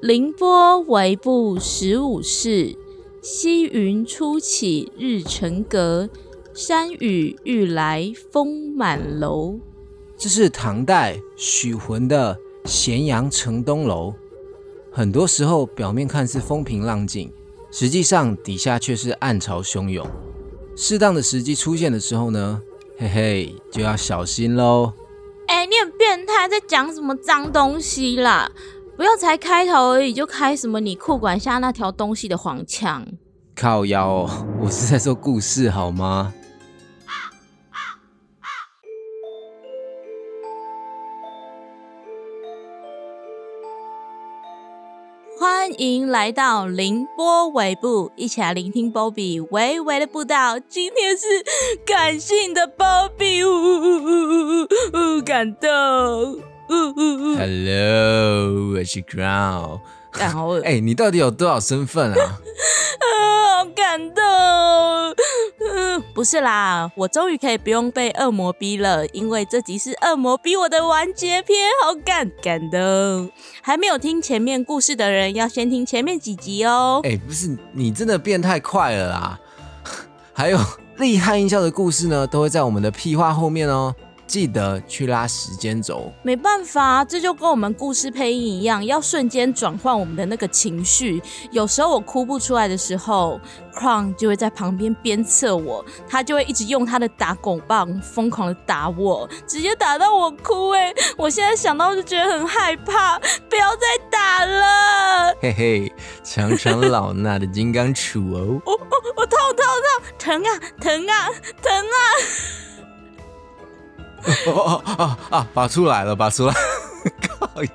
凌波微步十五世，西云初起日沉阁。山雨欲来风满楼。这是唐代许浑的《咸阳城东楼》。很多时候，表面看似风平浪静，实际上底下却是暗潮汹涌。适当的时机出现的时候呢，嘿嘿，就要小心喽。哎，你很变态，在讲什么脏东西啦？不要才开头而已，就开什么你裤管下那条东西的黄腔？靠腰哦，我是在说故事好吗？欢迎来到凌波尾部，一起来聆听 Bobby 微微的步道。今天是感性的 Bobby，感动。Hello，我是 Crown。然后，哎，你到底有多少身份啊？好感动。嗯，不是啦，我终于可以不用被恶魔逼了，因为这集是恶魔逼我的完结篇，好感感动。还没有听前面故事的人，要先听前面几集哦。哎，不是，你真的变太快了啦！还有厉害音效的故事呢，都会在我们的屁话后面哦。记得去拉时间轴，没办法，这就跟我们故事配音一样，要瞬间转换我们的那个情绪。有时候我哭不出来的时候，Crown 就会在旁边鞭策我，他就会一直用他的打拱棒疯狂的打我，直接打到我哭。哎，我现在想到就觉得很害怕，不要再打了。嘿嘿，强强老衲的金刚杵哦，我我我痛痛痛，疼啊疼啊疼啊！哦哦啊！拔出来了，拔出来！靠呀！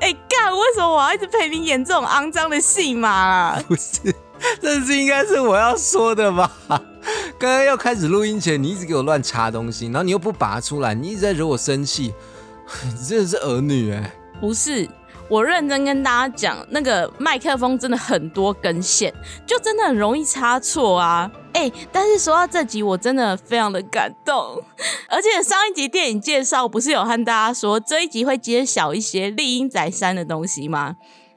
哎干，为什么我要一直陪你演这种肮脏的戏码？不是，这是应该是我要说的吧？刚刚要开始录音前，你一直给我乱插东西，然后你又不拔出来，你一直在惹我生气，你 真的是儿女哎！不是。我认真跟大家讲，那个麦克风真的很多根线，就真的很容易插错啊！哎，但是说到这集，我真的非常的感动，而且上一集电影介绍不是有和大家说这一集会揭晓一些丽英仔山的东西吗？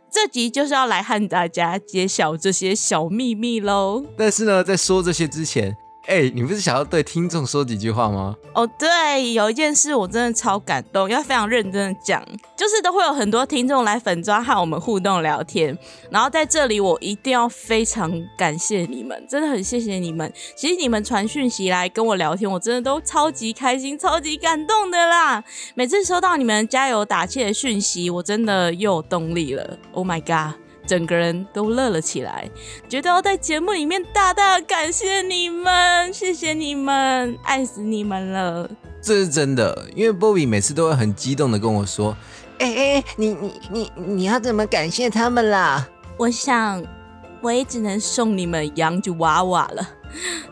这集就是要来和大家揭晓这些小秘密喽！但是呢，在说这些之前。哎，你不是想要对听众说几句话吗？哦，对，有一件事我真的超感动，要非常认真的讲，就是都会有很多听众来粉砖和我们互动聊天，然后在这里我一定要非常感谢你们，真的很谢谢你们。其实你们传讯息来跟我聊天，我真的都超级开心、超级感动的啦。每次收到你们加油打气的讯息，我真的又有动力了。Oh my god！整个人都乐了起来，觉得要在节目里面大大感谢你们，谢谢你们，爱死你们了。这是真的，因为波比每次都会很激动的跟我说：“哎哎，你你你你要怎么感谢他们啦？”我想，我也只能送你们羊具娃娃了。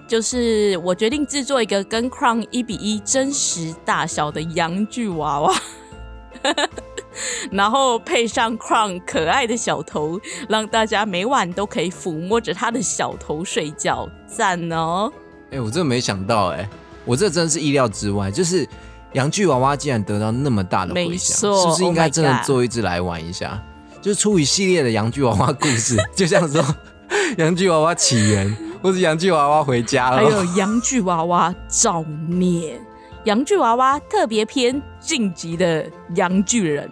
就是我决定制作一个跟 Crown 一比一真实大小的洋剧娃娃。然后配上 Crown 可爱的小头，让大家每晚都可以抚摸着他的小头睡觉，赞哦！哎，我真的没想到，哎，我这真的是意料之外，就是洋具娃娃竟然得到那么大的回响，是不是应该真的做一只来玩一下？就是出于系列的洋具娃娃故事，就像说洋具娃娃起源，或是洋具娃娃回家了，还有洋具娃娃造孽。洋剧娃娃特别篇晋级的洋巨人，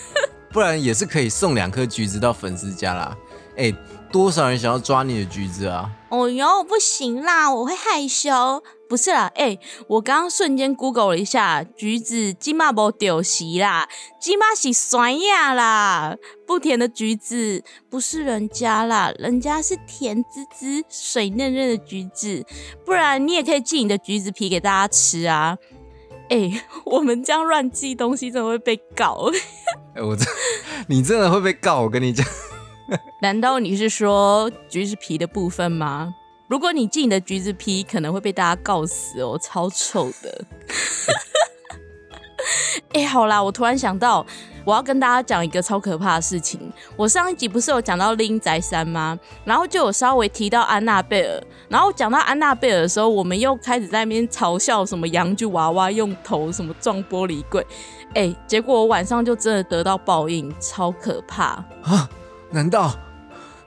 不然也是可以送两颗橘子到粉丝家啦。哎，多少人想要抓你的橘子啊？哦哟，不行啦，我会害羞。不是啦，哎，我刚刚瞬间 Google 了一下，橘子金马无丢席啦，金马是酸呀啦，不甜的橘子不是人家啦，人家是甜滋滋、水嫩嫩的橘子。不然你也可以寄你的橘子皮给大家吃啊。哎，我们这样乱寄东西，真的会被告。哎，我真你真的会被告？我跟你讲，难道你是说橘子皮的部分吗？如果你寄你的橘子皮，可能会被大家告死哦，超臭的。哎、好啦，我突然想到，我要跟大家讲一个超可怕的事情。我上一集不是有讲到拎宅山吗？然后就有稍微提到安娜贝尔，然后讲到安娜贝尔的时候，我们又开始在那边嘲笑什么洋具娃娃用头什么撞玻璃柜。哎、结果我晚上就真的得到报应，超可怕。啊？难道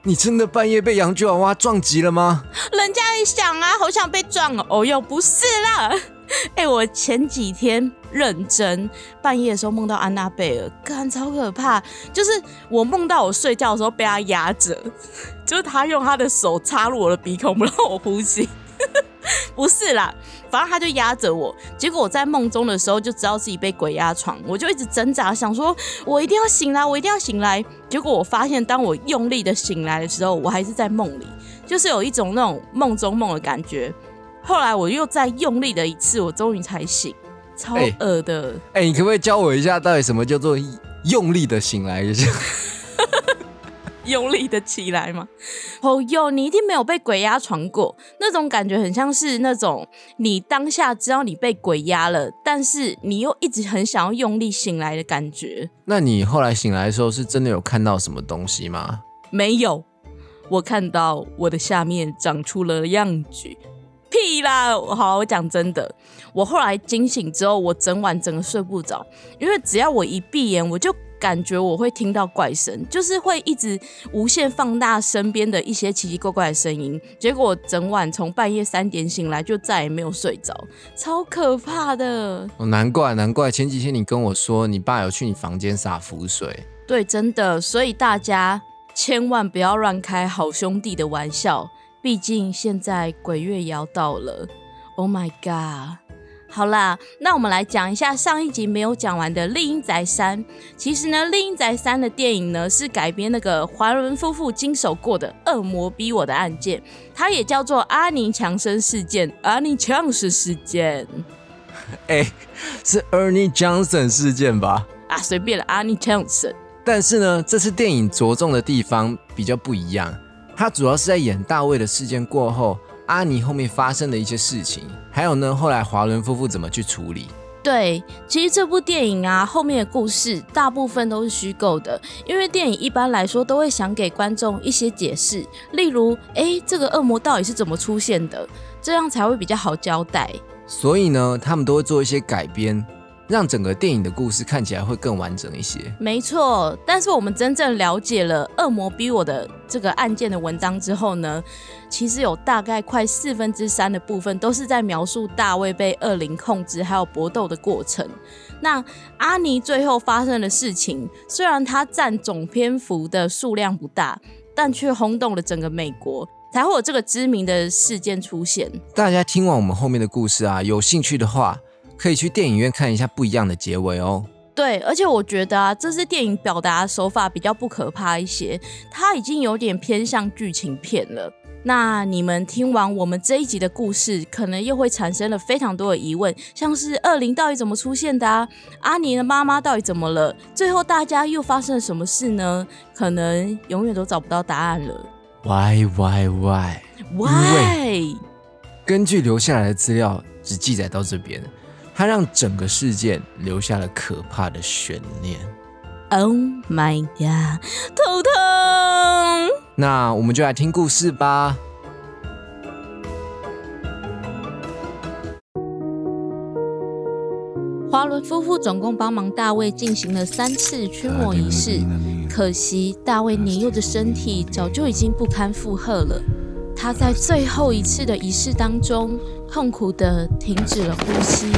你真的半夜被洋具娃娃撞击了吗？人家也想啊，好想被撞哦。哦哟，不是啦。哎、我前几天认真半夜的时候梦到安娜贝尔，干超可怕。就是我梦到我睡觉的时候被他压着，就是他用他的手插入我的鼻孔，不让我呼吸。不是啦，反正他就压着我。结果我在梦中的时候就知道自己被鬼压床，我就一直挣扎，想说我一定要醒来，我一定要醒来。结果我发现，当我用力的醒来的时候，我还是在梦里。就是有一种那种梦中梦的感觉。后来我又再用力的一次，我终于才醒，超哎恶的。哎、你可不可以教我一下，到底什么叫做用力的醒来就是？用力的起来吗？哦哟，你一定没有被鬼压床过，那种感觉很像是那种你当下知道你被鬼压了，但是你又一直很想要用力醒来的感觉。那你后来醒来的时候，是真的有看到什么东西吗？没有，我看到我的下面长出了样举。屁啦！好，我讲真的，我后来惊醒之后，我整晚整个睡不着，因为只要我一闭眼，我就感觉我会听到怪声，就是会一直无限放大身边的一些奇奇怪怪的声音。结果我整晚从半夜三点醒来，就再也没有睡着，超可怕的。哦，难怪难怪，前几天你跟我说你爸有去你房间洒符水。对，真的，所以大家千万不要乱开好兄弟的玩笑，毕竟现在鬼月也要到了。Oh my god！好啦，那我们来讲一下上一集没有讲完的《丽英宅三》。其实呢，《丽英宅三》的电影呢是改编那个华伦夫妇经手过的恶魔逼我的案件，它也叫做阿尼强生事件、阿尼强生事件 哎、是 Ernie Johnson 事件吧？啊，随便了，阿尼强生。但是呢，这次电影着重的地方比较不一样，它主要是在演大卫的事件过后，阿尼后面发生的一些事情，还有呢，后来华伦夫妇怎么去处理。对，其实这部电影啊，后面的故事大部分都是虚构的，因为电影一般来说都会想给观众一些解释，例如，诶，这个恶魔到底是怎么出现的，这样才会比较好交代。所以呢，他们都会做一些改编，让整个电影的故事看起来会更完整一些。没错，但是我们真正了解了恶魔逼我的这个案件的文章之后呢，其实有大概快四分之三的部分都是在描述大卫被恶灵控制还有搏斗的过程。那阿尼最后发生的事情，虽然它占总篇幅的数量不大，但却轰动了整个美国，才会有这个知名的事件出现。大家听完我们后面的故事啊，有兴趣的话，可以去电影院看一下不一样的结尾哦。对，而且我觉得啊，这支电影表达手法比较不可怕一些，它已经有点偏向剧情片了。那你们听完我们这一集的故事，可能又会产生了非常多的疑问，像是恶灵到底怎么出现的啊？阿尼的妈妈到底怎么了？最后大家又发生了什么事呢？可能永远都找不到答案了。Why Why Why？Why？根据留下来的资料，只记载到这边，它让整个事件留下了可怕的悬念。Oh my god，头痛！那我们就来听故事吧。华伦夫妇总共帮忙大卫进行了三次驱魔仪式，可惜大卫年幼的身体早就已经不堪负荷了。他在最后一次的仪式当中，痛苦的停止了呼吸。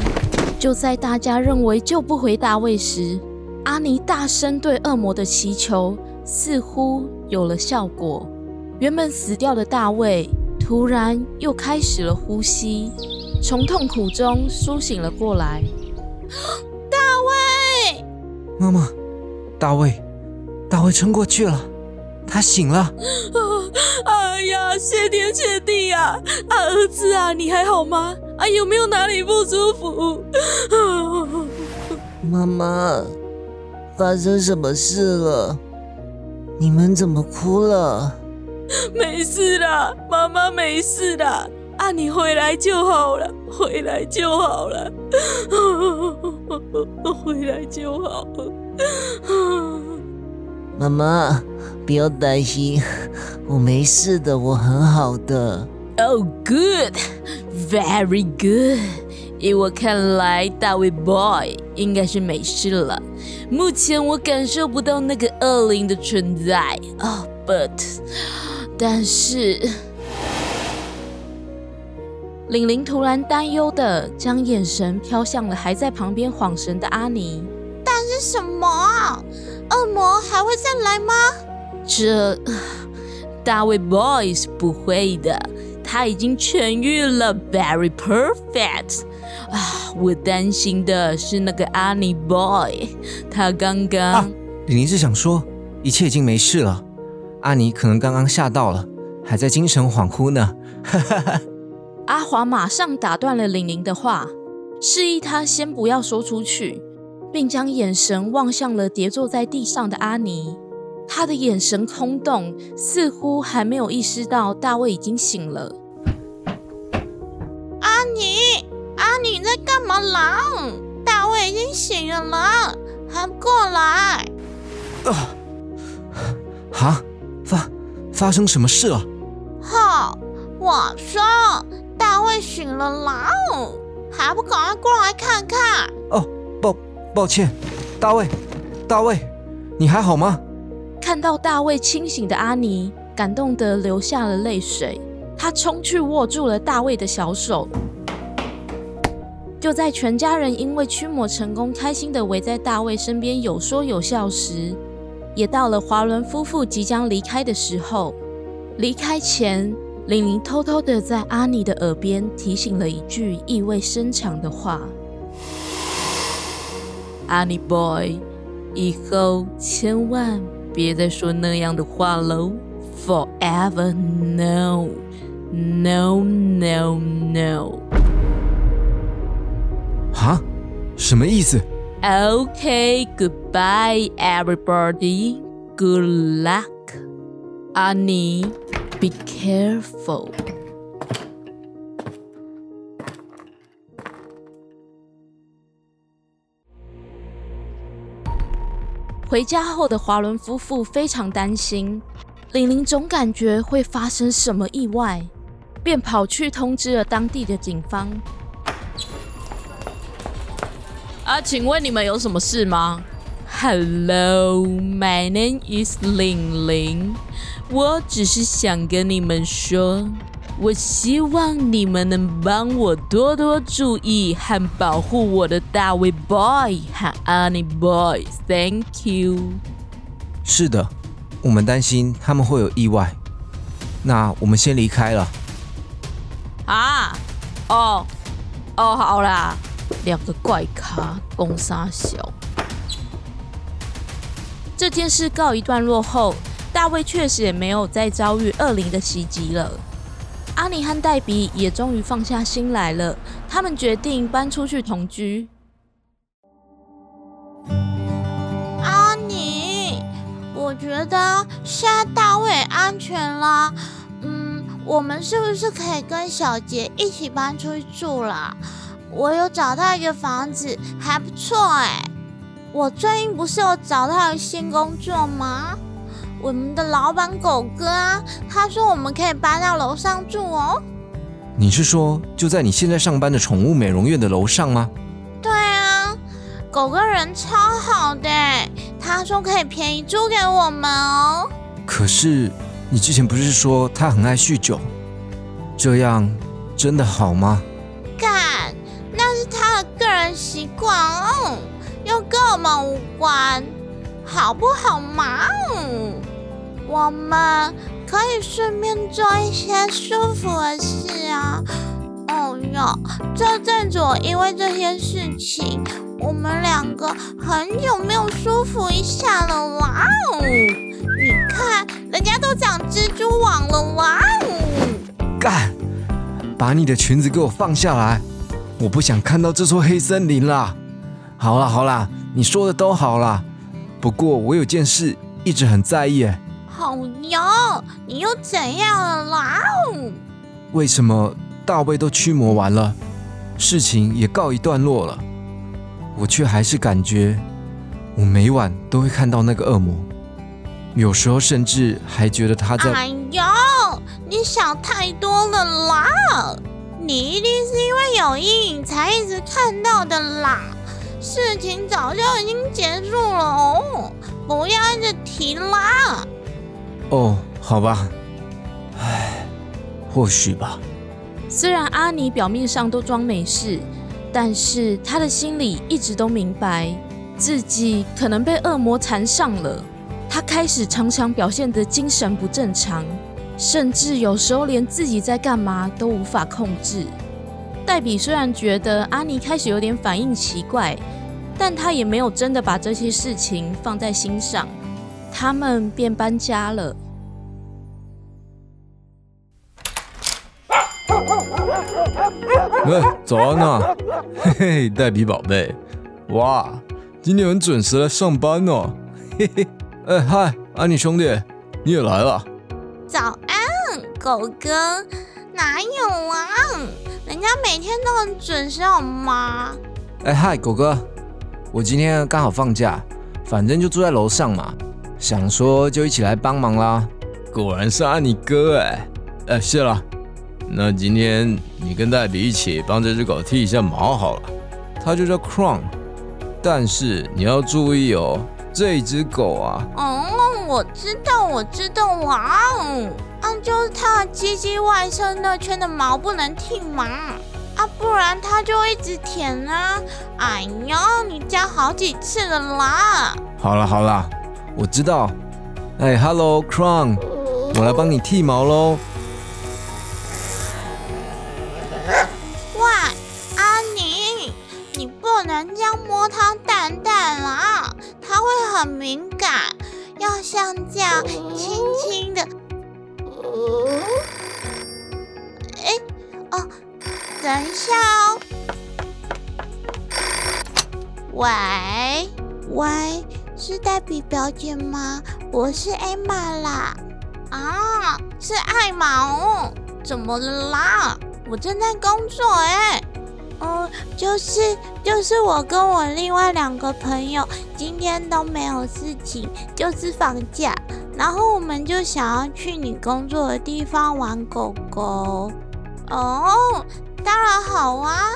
就在大家认为救不回大卫时，阿尼大声对恶魔的祈求似乎有了效果。原本死掉的大卫突然又开始了呼吸，从痛苦中苏醒了过来。大卫，妈妈，大卫，大卫撑过去了，他醒了。哎呀，谢天谢地呀！啊，儿子啊，你还好吗？啊，有没有哪里不舒服？妈妈，发生什么事了？你们怎么哭了？没事啦，妈妈没事啦。啊，你回来就好了，回来就好了，回来就好了。妈妈，不要担心，我没事的，我很好的。Oh, good, very good. 以我看来，大卫 boy 应该是没事了。目前我感受不到那个恶灵的存在。哦、b u t 但是，玲玲突然担忧的将眼神飘向了还在旁边晃神的阿尼。但是什么啊？恶魔还会再来吗？这大卫 Boys 不会的，他已经痊愈了，very perfect。啊，我担心的是那个阿尼 boy，他刚刚、啊李玲是想说，一切已经没事了。阿尼可能刚刚吓到了，还在精神恍惚呢。哈哈哈阿华马上打断了玲玲的话，示意他先不要说出去，并将眼神望向了跌坐在地上的阿尼。他的眼神空洞，似乎还没有意识到大卫已经醒了。阿尼，阿尼在干嘛啦？大卫已经醒了啦，还不过来？啊，发发生什么事了？哈，我说大卫醒了啦，还不赶快过来看看？哦，抱歉，大卫，大卫，你还好吗？看到大卫清醒的阿尼，感动得流下了泪水。他冲去握住了大卫的小手。就在全家人因为驱魔成功，开心的围在大卫身边有说有笑时，也到了华伦夫妇即将离开的时候。离开前，玲玲偷偷的在阿尼的耳边提醒了一句意味深长的话：“阿尼 boy，以后千万。”别再说那样的话喽！Forever no, no, no, no。啊？什么意思？ Okay, goodbye, everybody. Good luck. 阿尼，be careful. 回家后的华伦夫妇非常担心，玲玲总感觉会发生什么意外，便跑去通知了当地的警方。啊，请问你们有什么事吗？Hello, my name is 玲玲。我只是想跟你们说，我希望你们能帮我多多注意和保护我的大卫 boy 和 Annie boy。Thank you。是的，我们担心他们会有意外。那我们先离开了。啊，哦，哦，好啦，两个怪咖，攻杀小。这件事告一段落后，大卫确实也没有再遭遇恶灵的袭击了。阿尼和黛比也终于放下心来了，他们决定搬出去同居。阿尼，我觉得现在大卫安全啦。嗯，我们是不是可以跟小杰一起搬出去住啦？我有找到一个房子，还不错哎。我最近不是有找到新工作吗？我们的老板狗哥啊，他说我们可以搬到楼上住哦。你是说就在你现在上班的宠物美容院的楼上吗？对啊，狗哥人超好的，他说可以便宜租给我们哦。可是你之前不是说他很爱酗酒？这样真的好吗？干，那是他的个人习惯哦，又跟我们无关，好不好嘛？我们可以顺便做一些舒服的事啊。哦哟，这阵子我因为这些事情，我们两个很久没有舒服一下了哇哦。你看，人家都长蜘蛛网了哇哦。干！把你的裙子给我放下来！我不想看到这座黑森林啦。好啦好啦，你说的都好啦。不过我有件事一直很在意，哎，好哟，你又怎样了啦？为什么大卫都驱魔完了，事情也告一段落了，我却还是感觉我每晚都会看到那个恶魔，有时候甚至还觉得他在。哎呦，你想太多了啦！你一定是因为有阴影才一直看到的啦。事情早就已经结束了哦，不要一直提啦。哦，好吧，唉，或许吧。虽然阿尼表面上都装没事，但是他的心里一直都明白自己可能被恶魔缠上了。他开始常常表现得精神不正常。甚至有时候连自己在干嘛都无法控制。黛比虽然觉得阿尼开始有点反应奇怪，但他也没有真的把这些事情放在心上。他们便搬家了。喂，早安啊！嘿嘿，黛比宝贝，哇，今天很准时来上班哦。嘿嘿，哎嗨，安妮兄弟，你也来了。早安，狗哥，哪有啊？人家每天都很准时，好吗？哎嗨，狗哥，我今天刚好放假，反正就住在楼上嘛，想说就一起来帮忙啦。果然是安妮哥哎，哎谢了。那今天你跟黛比一起帮这只狗剃一下毛好了，它就叫 Crown，但是你要注意哦，这只狗啊。哦我知道，我知道，哇哦，啊，就是它的鸡鸡外侧那圈的毛不能剃嘛，啊，不然它就一直舔啊。哎呦，你加好几次了啦。好了好了，我知道。哎，Hello，Crown，我来帮你剃毛喽。喂，阿宁，你不能这样摸它蛋蛋啦，它会很敏感。要像这样轻轻的，哎，哦，等一下哦。喂喂，是黛比表姐吗？我是艾玛啦。啊，是艾玛哦。怎么了啦？我正在工作哎。嗯，就是就是我跟我另外两个朋友今天都没有事情，就是放假，然后我们就想要去你工作的地方玩狗狗。哦，当然好啊！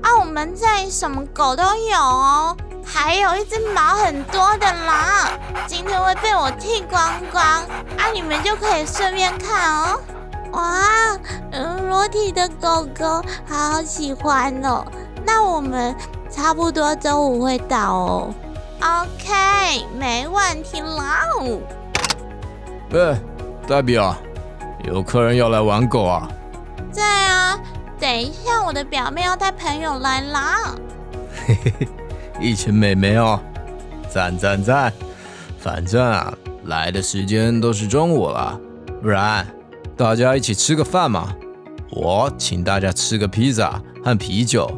啊，我们这里什么狗都有哦，还有一只毛很多的狼，今天会被我剃光光，啊，你们就可以顺便看哦。哇，嗯，裸体的狗狗，好喜欢哦。那我们差不多周五会到哦。OK，没问题啦。喂，黛比啊，有客人要来玩狗啊？在啊，等一下我的表妹要带朋友来啦。嘿嘿嘿，一群美眉哦，赞赞赞。反正啊，来的时间都是中午了，不然。大家一起吃个饭嘛，我请大家吃个披萨和啤酒，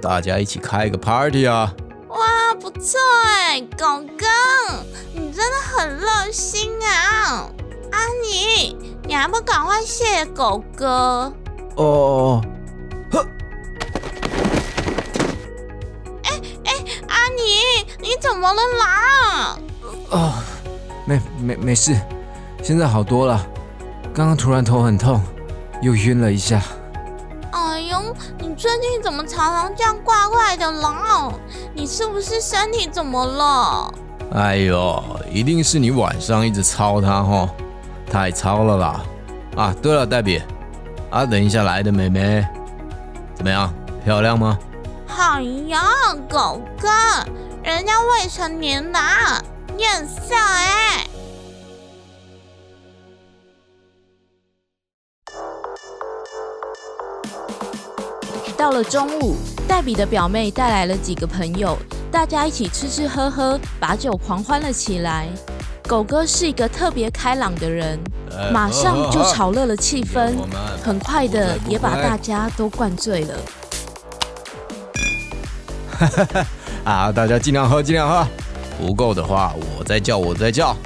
大家一起开个 party 啊！哇，不错哎，狗哥，你真的很热心啊！阿妮，你还不赶快谢谢狗哥？哦，阿尼，你怎么了啦？哦，没没没事，现在好多了。刚刚突然头很痛，又晕了一下。哎呦，你最近怎么常常这样怪怪的啦？你是不是身体怎么了？哎呦，一定是你晚上一直操他哈，太操了啦！啊，对了，黛比，啊，等一下来的妹妹怎么样？漂亮吗？好呀，狗哥，人家未成年的，你很色哎。到了中午，黛比的表妹带来了几个朋友，大家一起吃吃喝喝，把酒狂欢了起来。狗哥是一个特别开朗的人，马上就炒热了气氛，很快的也把大家都灌醉了。哈哈哈！啊，大家尽量喝，尽量喝，不够的话我再叫，我再叫。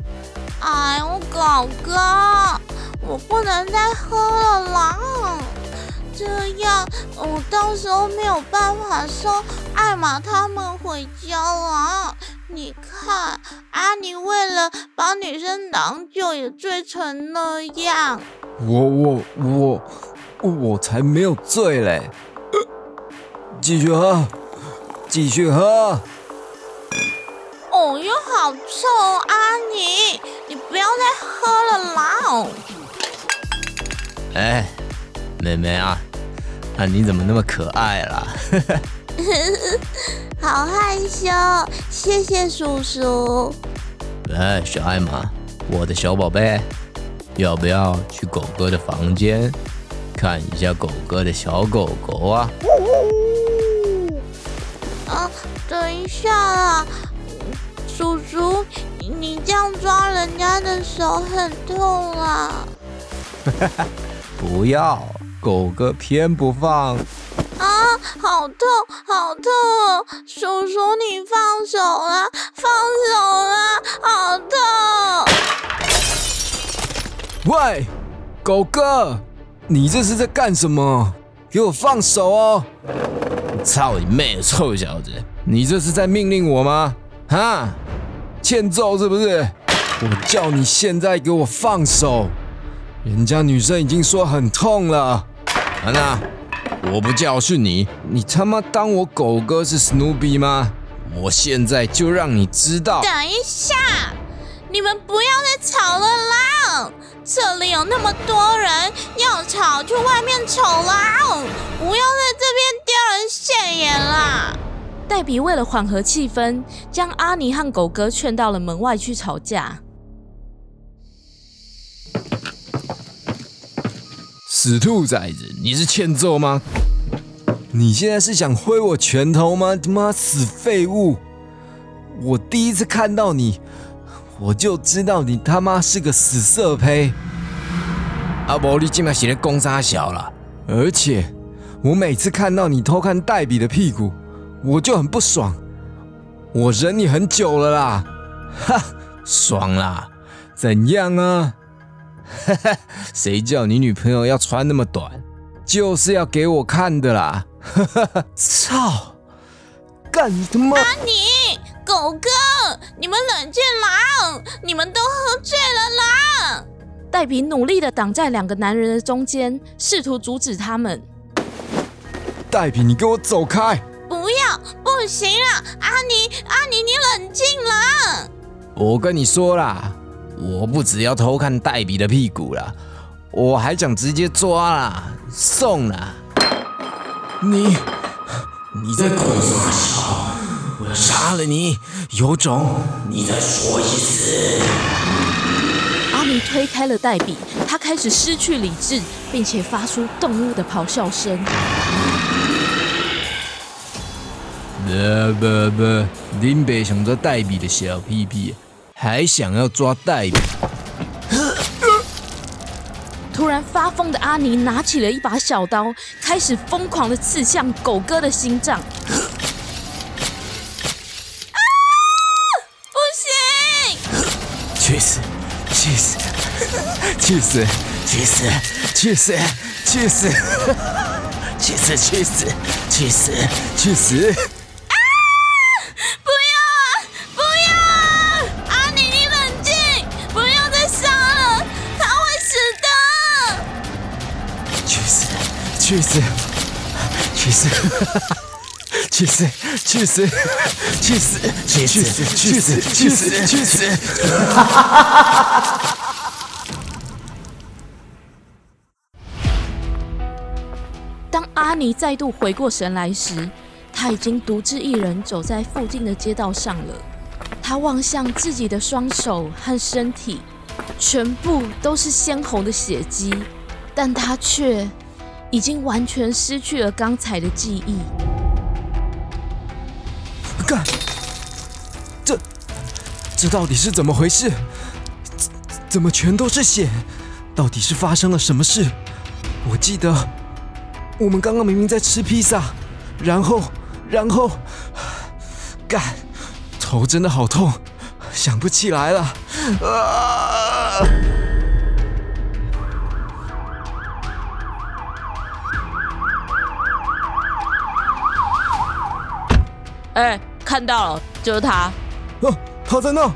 哎呦，狗哥，我不能再喝了啦！这样我到时候没有办法送艾玛他们回家了。你看，阿尼为了把女生挡酒也醉成那样。我我我我才没有醉嘞！继续喝，继续喝。哦哟，好臭！阿尼，你不要再喝了啦！哎，妹妹啊，啊你怎么那么可爱啦？好害羞，谢谢叔叔。哎，小艾玛，我的小宝贝，要不要去狗哥的房间看一下狗哥的小狗狗啊？啊，等一下啦！叔叔，你这样抓人家的手很痛啊！不要，狗哥偏不放。啊，好痛，好痛！叔叔，你放手啦，放手啦，好痛！喂，狗哥，你这是在干什么？给我放手哦！操你妹，臭小子，你这是在命令我吗？哈？欠揍是不是？我叫你现在给我放手！人家女生已经说很痛了。安娜，我不教训你，你他妈当我狗哥是史努比吗？我现在就让你知道。等一下，你们不要再吵了啦！这里有那么多人，要吵去外面吵啦！不要在这边丢人现眼啦！黛比为了缓和气氛，将阿尼和狗哥劝到了门外去吵架。死兔崽子，你是欠揍吗？你现在是想挥我拳头吗？他妈死废物！我第一次看到你，我就知道你他妈是个死色胚。阿伯，你今晚写的公杀小了，而且我每次看到你偷看黛比的屁股。我就很不爽，我忍你很久了啦，哈，爽啦，怎样啊？哈哈，谁叫你女朋友要穿那么短，就是要给我看的啦，哈哈，操，干你他妈！阿你，狗哥，你们冷静啦，你们都喝醉了啦！黛比努力的挡在两个男人的中间，试图阻止他们。黛比，你给我走开！不要，不行了，阿尼，阿尼，你冷静了。我跟你说啦，我不只要偷看黛比的屁股啦，我还想直接抓啦，送啦。你，你在鬼什么？杀了你！有种，你再说一次。阿尼推开了黛比，他开始失去理智，并且发出动物的咆哮声。不不不！林北想抓黛比的小屁屁，还想要抓黛比。突然发疯的阿尼拿起了一把小刀，开始疯狂的刺向狗哥的心脏。去死！去死！去死！去死！去死！去死！去死！去死！去死！去死！去死！去死！去死！去死！去死！去死！去死！去死！当阿尼再度回过神来时，他已经独自一人走在附近的街道上了。他望向自己的双手和身体，全部都是鲜红的血迹，但他却……已经完全失去了刚才的记忆。干，这这到底是怎么回事？怎么全都是血？到底是发生了什么事？我记得我们刚刚明明在吃披萨然后然后干头真的好痛想不起来了。啊！哎看到了就是他。哦他在那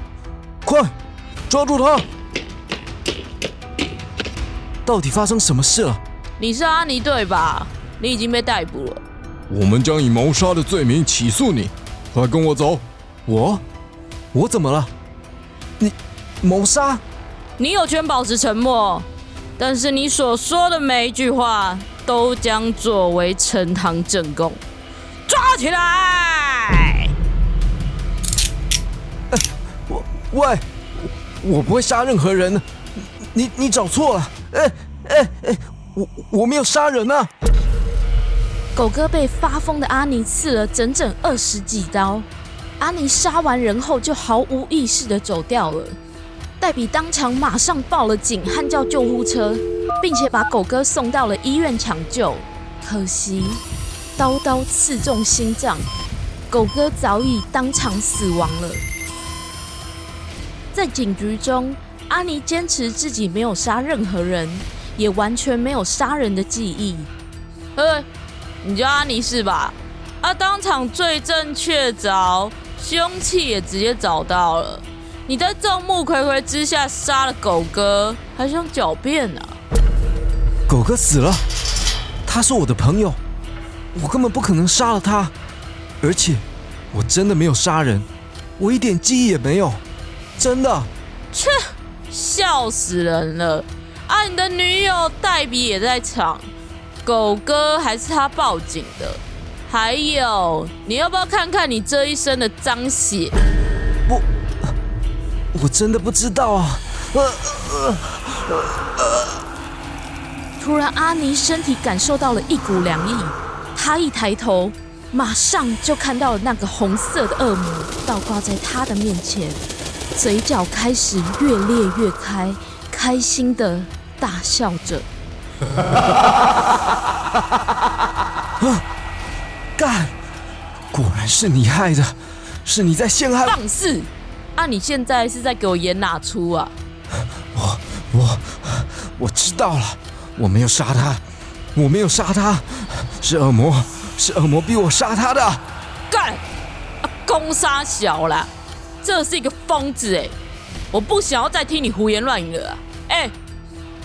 快抓住他。到底发生什么事了？你是阿尼对吧？你已经被逮捕了。我们将以谋杀的罪名起诉你，快跟我走。我，我怎么了？你谋杀？你有权保持沉默，但是你所说的每一句话都将作为呈堂证供。抓起来！我喂，我不会杀任何人。你你找错了。哎哎哎，我我没有杀人啊！狗哥被发疯的阿尼刺了整整二十几刀，阿尼杀完人后就毫无意识的走掉了。黛比当场马上报了警，和叫救护车，并且把狗哥送到了医院抢救。可惜刀刀刺中心脏，狗哥早已当场死亡了。在警局中，阿尼坚持自己没有杀任何人，也完全没有杀人的记忆。呃。你叫阿尼是吧？啊，当场罪证确凿，凶器也直接找到了。你在众目睽睽之下杀了狗哥，还想狡辩呢？狗哥死了，他是我的朋友，我根本不可能杀了他。而且，我真的没有杀人，我一点记忆也没有，真的。切，笑死人了！啊，你的女友黛比也在场。狗哥还是他报警的，还有，你要不要看看你这一身的脏血？我我真的不知道啊！突然，阿尼身体感受到了一股凉意，他一抬头，马上就看到了那个红色的恶魔倒挂在他的面前，嘴角开始越裂越开，开心的大笑着。啊！干！果然是你害的，是你在陷害。放肆！啊，你现在是在给我演哪出啊？我我我知道了，我没有杀他，我没有杀他，是恶魔，是恶魔逼我杀他的。干！啊攻杀小了，这是一个疯子哎！我不想要再听你胡言乱语了，哎，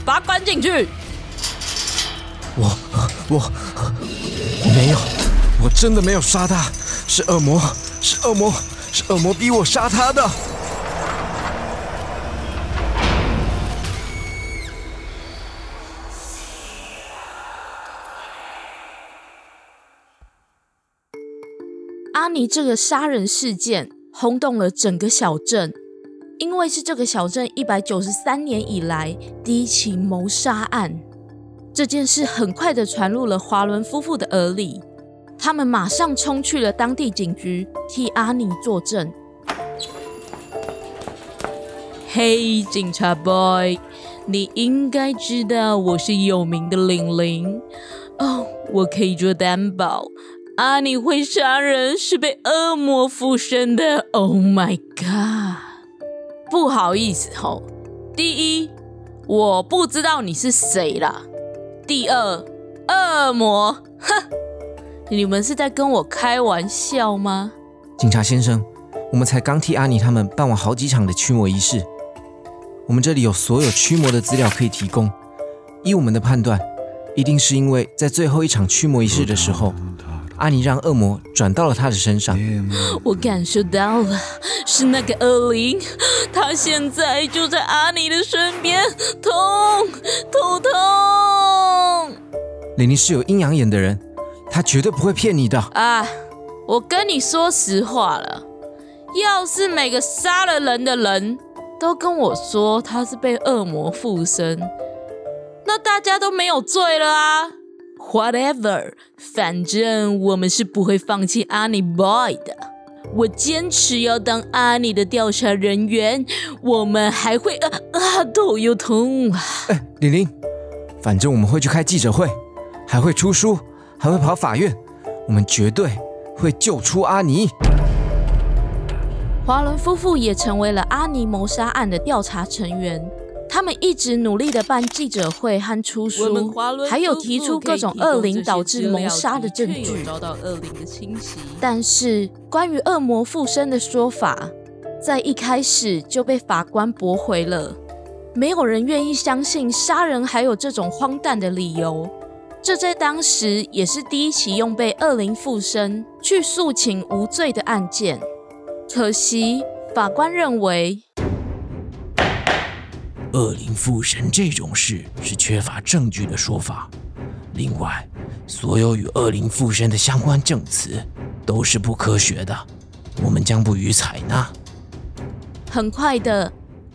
把他关进去。我我我没有，我真的没有杀他，是恶魔，是恶魔，是恶魔逼我杀他的。阿尼这个杀人事件轰动了整个小镇，因为是这个小镇一百九十三年以来第一起谋杀案。这件事很快的传入了华伦夫妇的耳里，他们马上冲去了当地警局，替阿尼作证。嘿，警察 boy，你应该知道我是有名的玲玲哦，我可以做担保，阿尼会杀人是被恶魔附身的。Oh my god！不好意思吼，第一，我不知道你是谁啦。第二，恶魔，哼！你们是在跟我开玩笑吗？警察先生，我们才刚替阿尼他们办完好几场的驱魔仪式，我们这里有所有驱魔的资料可以提供。依我们的判断，一定是因为在最后一场驱魔仪式的时候。阿尼让恶魔转到了他的身上，我感受到了，是那个恶灵，他现在就在阿尼的身边，痛，痛痛。玲玲是有阴阳眼的人，他绝对不会骗你的。啊，我跟你说实话了，要是每个杀了人的人都跟我说他是被恶魔附身，那大家都没有罪了啊。Whatever，反正我们是不会放弃阿尼 boy 的。我坚持要当阿尼的调查人员。我们还会啊啊，头又痛啊！哎，玲玲，反正我们会去开记者会，还会出书，还会跑法院。我们绝对会救出阿尼。华伦夫妇也成为了阿尼谋杀案的调查成员。他们一直努力的办记者会和出书，还有提出各种恶灵导致谋杀的证据。遭到恶灵的侵袭，但是关于恶魔附身的说法，在一开始就被法官驳回了。没有人愿意相信杀人还有这种荒诞的理由。这在当时也是第一起用被恶灵附身去诉请无罪的案件。可惜法官认为，恶灵附身这种事是缺乏证据的说法。另外，所有与恶灵附身的相关证词都是不科学的，我们将不予采纳。很快的，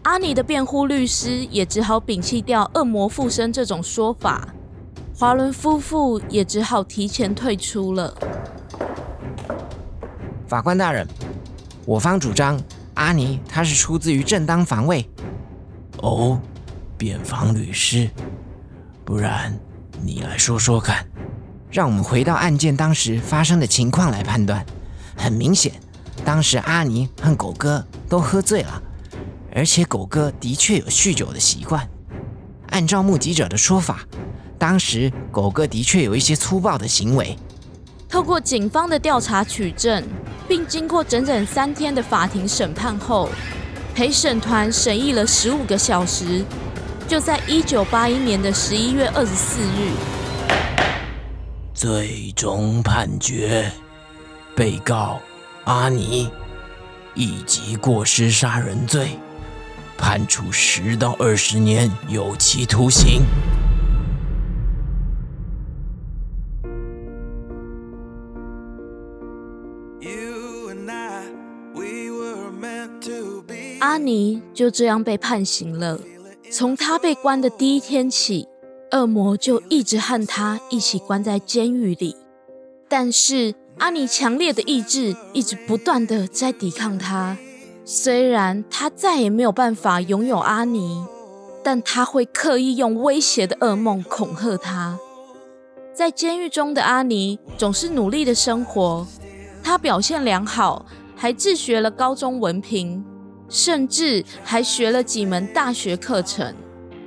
阿尼的辩护律师也只好摒弃掉恶魔附身这种说法。华伦夫妇也只好提前退出了。法官大人，我方主张阿尼他是出自于正当防卫。哦，辩方律师，不然你来说说看。让我们回到案件当时发生的情况来判断。很明显，当时阿尼和狗哥都喝醉了，而且狗哥的确有酗酒的习惯。按照目击者的说法。当时狗哥的确有一些粗暴的行为。透过警方的调查取证，并经过整整三天的法庭审判后，陪审团审议了十五个小时，就在一九八一年的十一月二十四日，最终判决被告阿尼以及过失杀人罪，判处十到二十年有期徒刑。阿尼就这样被判刑了。从他被关的第一天起，恶魔就一直和他一起关在监狱里。但是阿尼强烈的意志一直不断的在抵抗他。虽然他再也没有办法拥有阿尼，但他会刻意用威胁的噩梦恐吓他。在监狱中的阿尼总是努力的生活，他表现良好，还自学了高中文凭。甚至还学了几门大学课程，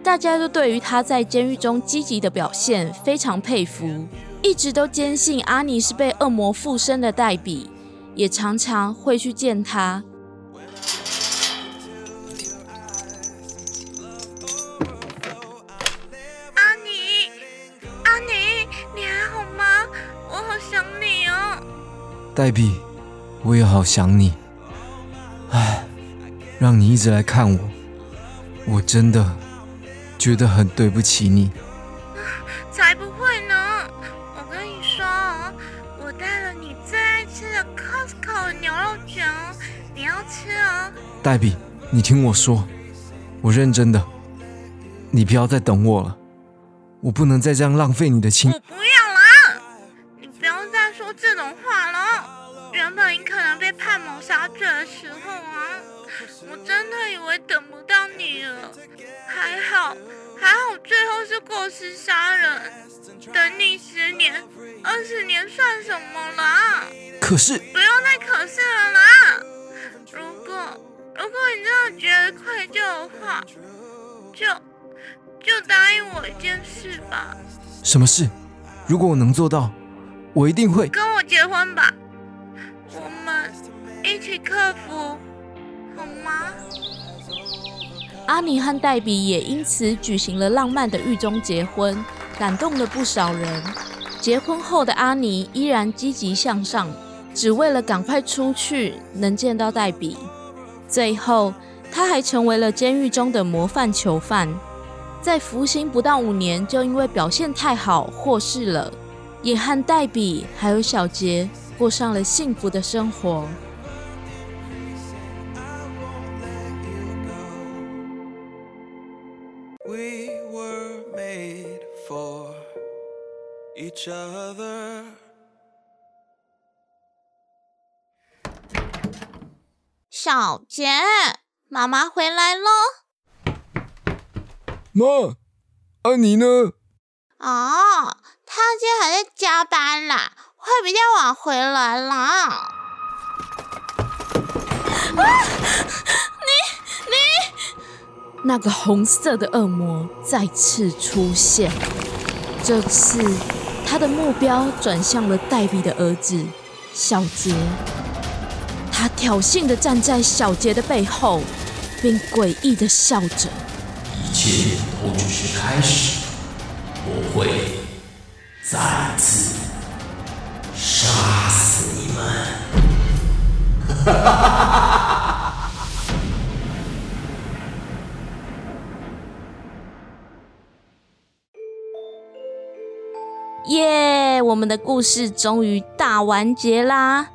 大家都对于他在监狱中积极的表现非常佩服，一直都坚信阿尼是被恶魔附身的黛比，也常常会去见他。阿尼，阿尼，你还好吗？我好想你哦。黛比，我也好想你。唉。让你一直来看我，我真的觉得很对不起你。才不会呢！我跟你说，我带了你最爱吃的 Costco 牛肉卷哦，你要吃哦。黛比，你听我说，我认真的，你不要再等我了，我不能再这样浪费你的青。我不是杀人。等你十年、二十年算什么啦？可是，不用再可是了啦。如果如果你真的觉得愧疚的话，就就答应我一件事吧。什么事？如果我能做到，我一定会跟我结婚吧。我们一起克服。好吗？阿尼和黛比也因此举行了浪漫的狱中结婚，感动了不少人。结婚后的阿尼依然积极向上，只为了赶快出去能见到黛比。最后，他还成为了监狱中的模范囚犯，在服刑不到五年就因为表现太好获释了，也和黛比还有小杰过上了幸福的生活。小杰，妈妈回来了。妈，安妮呢？哦，她今天还在加班啦，会比较晚回来啦。啊！你你那个红色的恶魔再次出现。这次，他的目标转向了黛比的儿子小杰。他挑衅的站在小杰的背后，并诡异的笑着。一切都只是开始，我会再次杀死你们！耶！我们的故事终于大完结啦！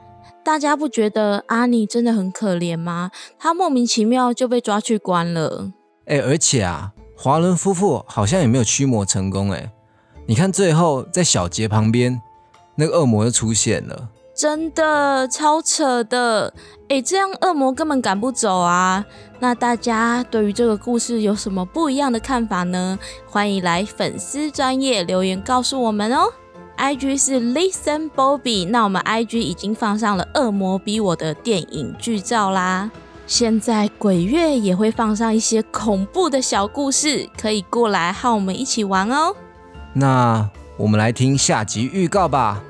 大家不觉得阿尼真的很可怜吗？他莫名其妙就被抓去关了。哎，而且啊，华伦夫妇好像也没有驱魔成功。哎，你看最后在小杰旁边，那个恶魔又出现了。真的超扯的！哎，这样恶魔根本赶不走啊！那大家对于这个故事有什么不一样的看法呢？欢迎来粉丝专业留言告诉我们哦。I G 是 Listen Bobby，那我们 I G 已经放上了《恶魔逼我》的电影剧照啦。现在鬼月也会放上一些恐怖的小故事，可以过来和我们一起玩哦。那我们来听下集预告吧。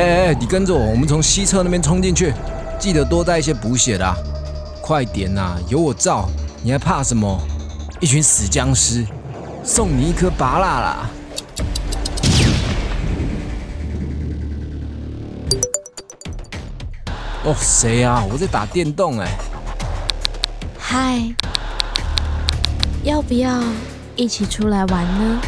哎哎，你跟着我，我们从西侧那边冲进去，记得多带一些补血的，快点呐！有我罩，你还怕什么？一群死僵尸，送你一颗拔蜡啦！哦，谁啊？我在打电动哎。嗨，要不要一起出来玩呢？